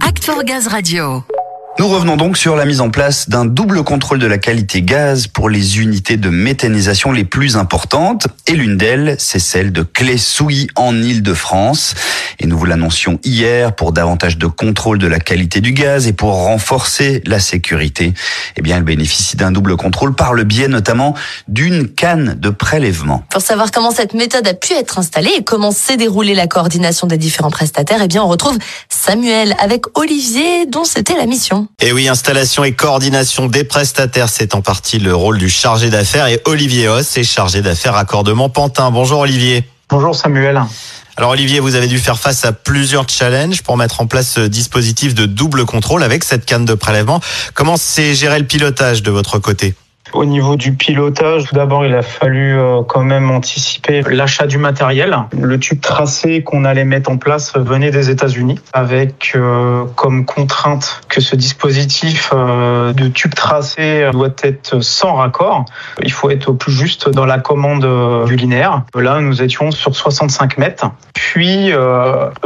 Act for Gaz Radio. Nous revenons donc sur la mise en place d'un double contrôle de la qualité gaz pour les unités de méthanisation les plus importantes. Et l'une d'elles, c'est celle de Clé-Souilly en Ile-de-France. Et nous vous l'annoncions hier pour davantage de contrôle de la qualité du gaz et pour renforcer la sécurité. Eh bien, elle bénéficie d'un double contrôle par le biais notamment d'une canne de prélèvement. Pour savoir comment cette méthode a pu être installée et comment s'est déroulée la coordination des différents prestataires, eh bien, on retrouve Samuel avec Olivier dont c'était la mission. Et oui, installation et coordination des prestataires, c'est en partie le rôle du chargé d'affaires. Et Olivier Hoss est chargé d'affaires raccordement Pantin. Bonjour Olivier. Bonjour Samuel. Alors Olivier, vous avez dû faire face à plusieurs challenges pour mettre en place ce dispositif de double contrôle avec cette canne de prélèvement. Comment s'est géré le pilotage de votre côté? Au niveau du pilotage, tout d'abord, il a fallu euh, quand même anticiper l'achat du matériel. Le tube tracé qu'on allait mettre en place venait des États-Unis, avec euh, comme contrainte que ce dispositif euh, de tube tracé doit être sans raccord. Il faut être au plus juste dans la commande du linéaire. Là, nous étions sur 65 mètres. Puis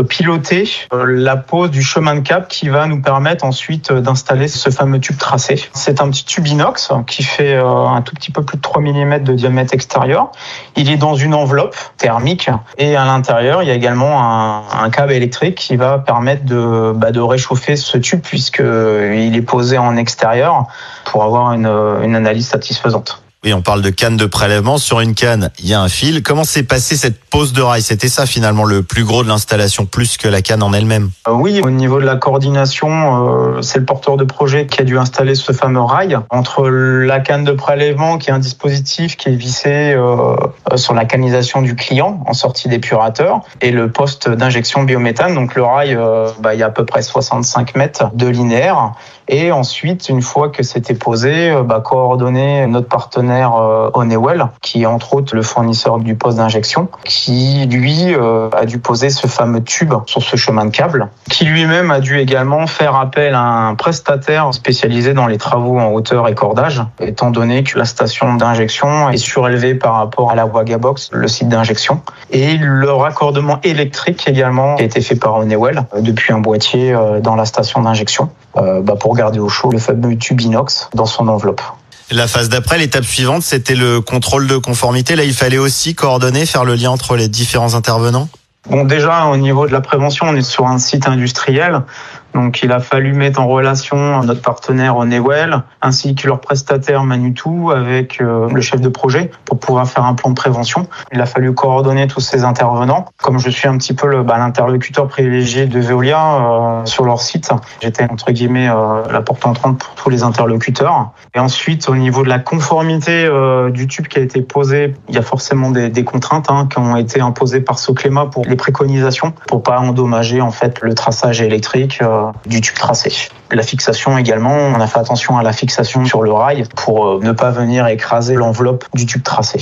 piloter la pose du chemin de cap qui va nous permettre ensuite d'installer ce fameux tube tracé. C'est un petit tube inox qui fait euh, un tout petit peu plus de 3 mm de diamètre extérieur. Il est dans une enveloppe thermique et à l'intérieur, il y a également un, câble électrique qui va permettre de, bah, de réchauffer ce tube puisqu'il est posé en extérieur pour avoir une, une analyse satisfaisante. Oui, on parle de canne de prélèvement. Sur une canne, il y a un fil. Comment s'est passée cette pose de rail? C'était ça finalement le plus gros de l'installation, plus que la canne en elle-même? Euh, Oui, au niveau de la coordination, euh, c'est le porteur de projet qui a dû installer ce fameux rail entre la canne de prélèvement, qui est un dispositif qui est vissé euh, sur la canisation du client en sortie d'épurateur, et le poste d'injection biométhane. Donc le rail, bah, il y a à peu près 65 mètres de linéaire. Et ensuite, une fois que c'était posé, bah, coordonner notre partenaire euh, Honeywell, qui est entre autres le fournisseur du poste d'injection, qui lui euh, a dû poser ce fameux tube sur ce chemin de câble, qui lui-même a dû également faire appel à un prestataire spécialisé dans les travaux en hauteur et cordage, étant donné que la station d'injection est surélevée par rapport à la Wagabox, le site d'injection, et le raccordement électrique également a été fait par Honeywell euh, depuis un boîtier dans la station d'injection bah, pour garder au chaud le fameux tube inox dans son enveloppe. La phase d'après, l'étape suivante, c'était le contrôle de conformité. Là, il fallait aussi coordonner, faire le lien entre les différents intervenants. Bon, déjà, au niveau de la prévention, on est sur un site industriel. Donc il a fallu mettre en relation notre partenaire Honeywell ainsi que leur prestataire Manitou avec euh, le chef de projet pour pouvoir faire un plan de prévention. Il a fallu coordonner tous ces intervenants. Comme je suis un petit peu bah, l'interlocuteur privilégié de Veolia euh, sur leur site, j'étais entre guillemets euh, la porte entrante pour tous les interlocuteurs. Et ensuite, au niveau de la conformité du tube qui a été posé, il y a forcément des, des contraintes hein, qui ont été imposées par Soclema pour les préconisations pour pas endommager en fait le traçage électrique du tube tracé. La fixation également, on a fait attention à la fixation sur le rail pour euh, ne pas venir écraser l'enveloppe du tube tracé.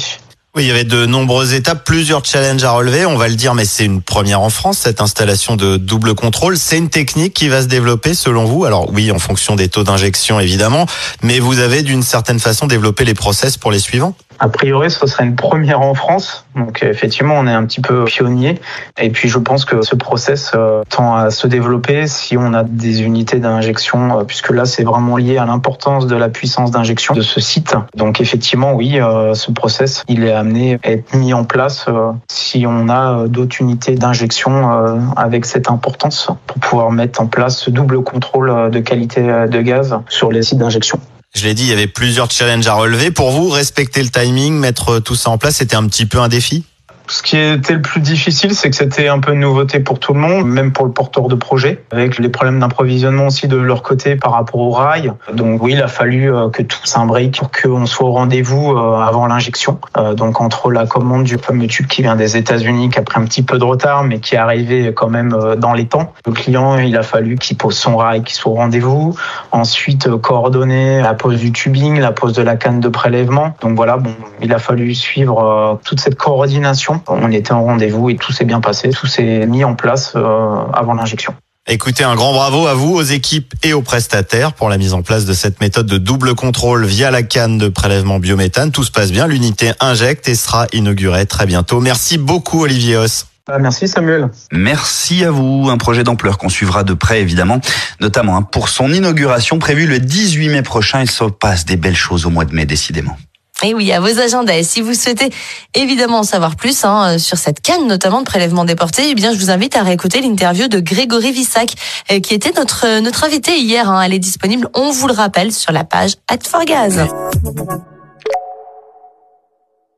Oui, il y avait de nombreuses étapes, plusieurs challenges à relever. On va le dire, mais c'est une première en France, cette installation de double contrôle. C'est une technique qui va se développer selon vous? Alors oui, en fonction des taux d'injection, évidemment, mais vous avez d'une certaine façon développé les process pour les suivants? A priori, ce serait une première en France. Donc effectivement, on est un petit peu pionnier. Et puis je pense que ce process euh, tend à se développer si on a des unités d'injection, euh, puisque là c'est vraiment lié à l'importance de la puissance d'injection de ce site. Donc effectivement, oui, euh, ce process, il est amené à être mis en place si on a d'autres unités d'injection avec cette importance pour pouvoir mettre en place ce double contrôle de qualité de gaz sur les sites d'injection. Je l'ai dit, il y avait plusieurs challenges à relever. Pour vous, respecter le timing, mettre tout ça en place, c'était un petit peu un défi? Ce qui était le plus difficile, c'est que c'était un peu une nouveauté pour tout le monde, même pour le porteur de projet, avec les problèmes d'approvisionnement aussi de leur côté par rapport au rail. Donc oui, il a fallu euh, que tout s'imbrique pour qu'on soit au rendez-vous euh, avant l'injection. Euh, donc entre la commande du fameux tube qui vient des États-Unis, qui a pris un petit peu de retard, mais qui est arrivé quand même dans les temps. Le client, il a fallu qu'il pose son rail, qu'il soit au rendez-vous. Ensuite, coordonner la pose du tubing, la pose de la canne de prélèvement. Donc voilà, bon, il a fallu suivre toute cette coordination on était en rendez-vous et tout s'est bien passé, tout s'est mis en place euh, avant l'injection. Écoutez, un grand bravo à vous, aux équipes et aux prestataires pour la mise en place de cette méthode de double contrôle via la canne de prélèvement biométhane. Tout se passe bien, l'unité injecte et sera inaugurée très bientôt. Merci beaucoup Olivier Os. Bah, merci Samuel. Merci à vous. Un projet d'ampleur qu'on suivra de près évidemment, notamment hein, pour son inauguration prévue le 18 mai prochain. Il se passe des belles choses au mois de mai décidément. Et oui, à vos agendas. Et si vous souhaitez évidemment en savoir plus hein, sur cette canne, notamment de prélèvement déporté, eh bien, je vous invite à réécouter l'interview de Grégory Vissac, euh, qui était notre, notre invité hier. Hein. Elle est disponible, on vous le rappelle, sur la page At.